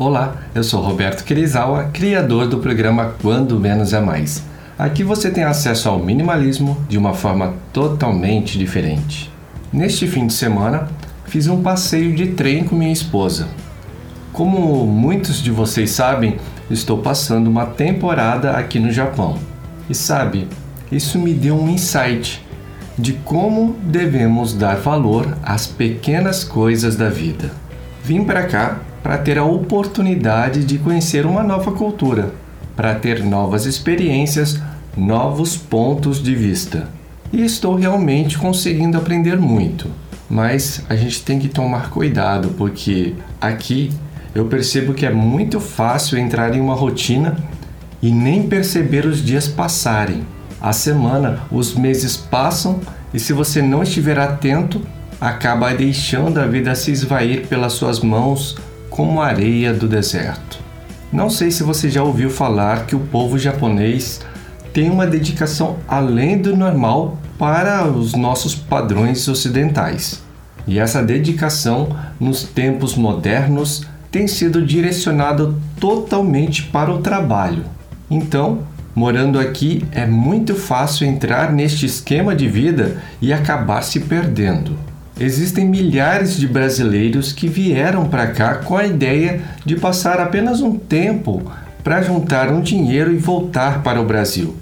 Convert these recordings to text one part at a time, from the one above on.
Olá, eu sou Roberto Kirizawa, criador do programa Quando Menos é Mais. Aqui você tem acesso ao minimalismo de uma forma totalmente diferente. Neste fim de semana, fiz um passeio de trem com minha esposa. Como muitos de vocês sabem, estou passando uma temporada aqui no Japão. E sabe, isso me deu um insight de como devemos dar valor às pequenas coisas da vida. Vim para cá para ter a oportunidade de conhecer uma nova cultura, para ter novas experiências, novos pontos de vista. E estou realmente conseguindo aprender muito. Mas a gente tem que tomar cuidado porque aqui eu percebo que é muito fácil entrar em uma rotina e nem perceber os dias passarem. A semana, os meses passam e se você não estiver atento, acaba deixando a vida se esvair pelas suas mãos como areia do deserto. Não sei se você já ouviu falar que o povo japonês tem uma dedicação além do normal para os nossos padrões ocidentais. E essa dedicação, nos tempos modernos, tem sido direcionada totalmente para o trabalho. Então, morando aqui, é muito fácil entrar neste esquema de vida e acabar se perdendo. Existem milhares de brasileiros que vieram para cá com a ideia de passar apenas um tempo para juntar um dinheiro e voltar para o Brasil.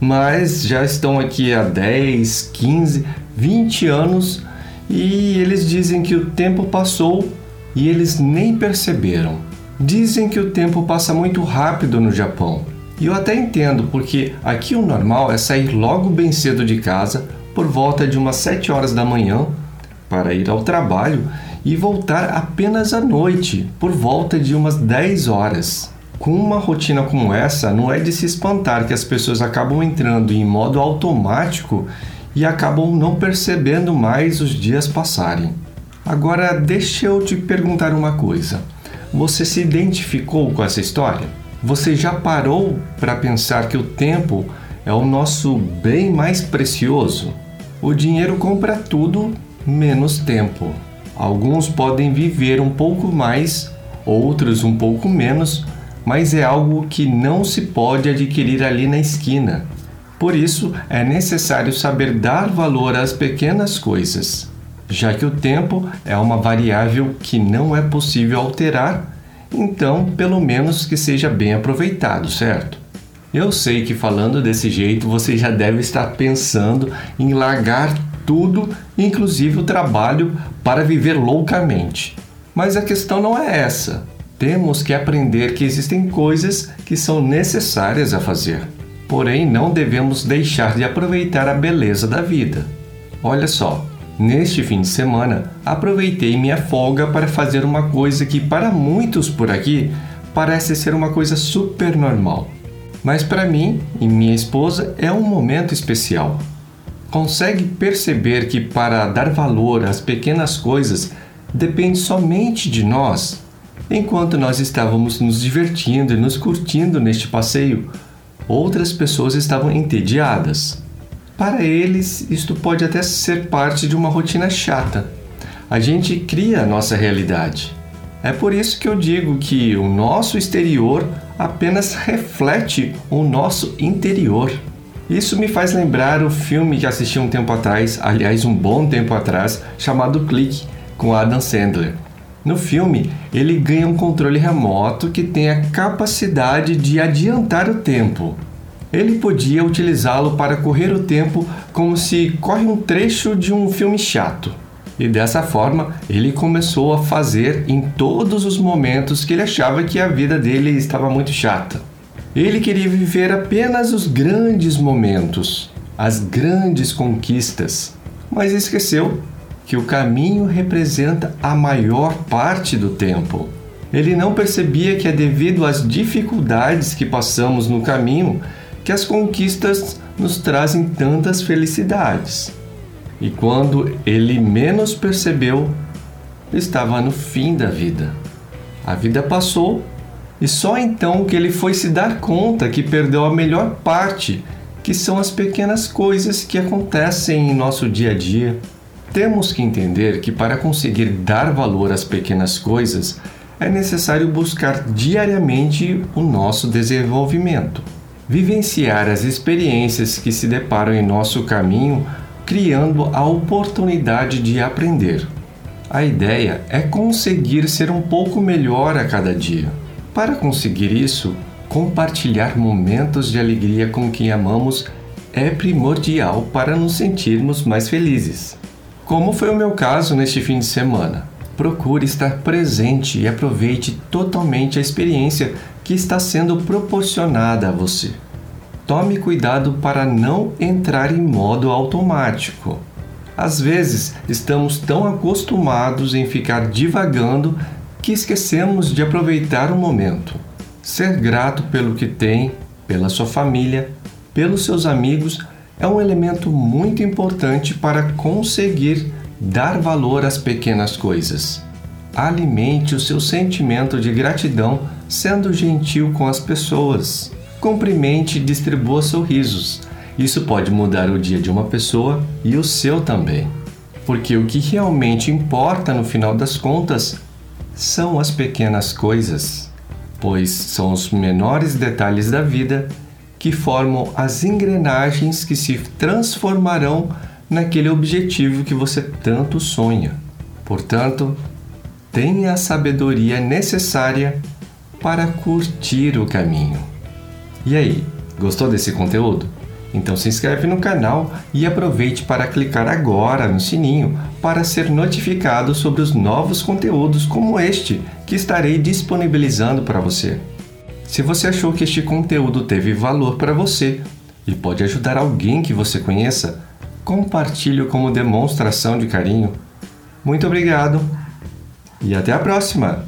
Mas já estão aqui há 10, 15, 20 anos e eles dizem que o tempo passou e eles nem perceberam. Dizem que o tempo passa muito rápido no Japão. E eu até entendo, porque aqui o normal é sair logo bem cedo de casa, por volta de umas 7 horas da manhã, para ir ao trabalho e voltar apenas à noite, por volta de umas 10 horas. Com uma rotina como essa, não é de se espantar que as pessoas acabam entrando em modo automático e acabam não percebendo mais os dias passarem. Agora, deixa eu te perguntar uma coisa. Você se identificou com essa história? Você já parou para pensar que o tempo é o nosso bem mais precioso? O dinheiro compra tudo menos tempo. Alguns podem viver um pouco mais, outros um pouco menos, mas é algo que não se pode adquirir ali na esquina. Por isso, é necessário saber dar valor às pequenas coisas, já que o tempo é uma variável que não é possível alterar, então, pelo menos que seja bem aproveitado, certo? Eu sei que falando desse jeito você já deve estar pensando em largar tudo, inclusive o trabalho, para viver loucamente. Mas a questão não é essa. Temos que aprender que existem coisas que são necessárias a fazer. Porém, não devemos deixar de aproveitar a beleza da vida. Olha só, neste fim de semana aproveitei minha folga para fazer uma coisa que para muitos por aqui parece ser uma coisa super normal. Mas para mim e minha esposa é um momento especial consegue perceber que para dar valor às pequenas coisas depende somente de nós? Enquanto nós estávamos nos divertindo e nos curtindo neste passeio, outras pessoas estavam entediadas. Para eles, isto pode até ser parte de uma rotina chata. A gente cria a nossa realidade. É por isso que eu digo que o nosso exterior apenas reflete o nosso interior. Isso me faz lembrar o filme que assisti um tempo atrás, aliás, um bom tempo atrás, chamado Clique, com Adam Sandler. No filme, ele ganha um controle remoto que tem a capacidade de adiantar o tempo. Ele podia utilizá-lo para correr o tempo como se corre um trecho de um filme chato. E dessa forma, ele começou a fazer em todos os momentos que ele achava que a vida dele estava muito chata. Ele queria viver apenas os grandes momentos, as grandes conquistas, mas esqueceu que o caminho representa a maior parte do tempo. Ele não percebia que é devido às dificuldades que passamos no caminho que as conquistas nos trazem tantas felicidades. E quando ele menos percebeu, estava no fim da vida. A vida passou e só então que ele foi se dar conta que perdeu a melhor parte, que são as pequenas coisas que acontecem em nosso dia a dia. Temos que entender que para conseguir dar valor às pequenas coisas, é necessário buscar diariamente o nosso desenvolvimento, vivenciar as experiências que se deparam em nosso caminho, criando a oportunidade de aprender. A ideia é conseguir ser um pouco melhor a cada dia. Para conseguir isso, compartilhar momentos de alegria com quem amamos é primordial para nos sentirmos mais felizes. Como foi o meu caso neste fim de semana. Procure estar presente e aproveite totalmente a experiência que está sendo proporcionada a você. Tome cuidado para não entrar em modo automático. Às vezes, estamos tão acostumados em ficar divagando que esquecemos de aproveitar o momento. Ser grato pelo que tem, pela sua família, pelos seus amigos é um elemento muito importante para conseguir dar valor às pequenas coisas. Alimente o seu sentimento de gratidão sendo gentil com as pessoas. Cumprimente e distribua sorrisos isso pode mudar o dia de uma pessoa e o seu também. Porque o que realmente importa no final das contas são as pequenas coisas, pois são os menores detalhes da vida que formam as engrenagens que se transformarão naquele objetivo que você tanto sonha. Portanto, tenha a sabedoria necessária para curtir o caminho. E aí, gostou desse conteúdo? Então se inscreve no canal e aproveite para clicar agora no sininho para ser notificado sobre os novos conteúdos como este que estarei disponibilizando para você. Se você achou que este conteúdo teve valor para você e pode ajudar alguém que você conheça, compartilhe como demonstração de carinho. Muito obrigado e até a próxima!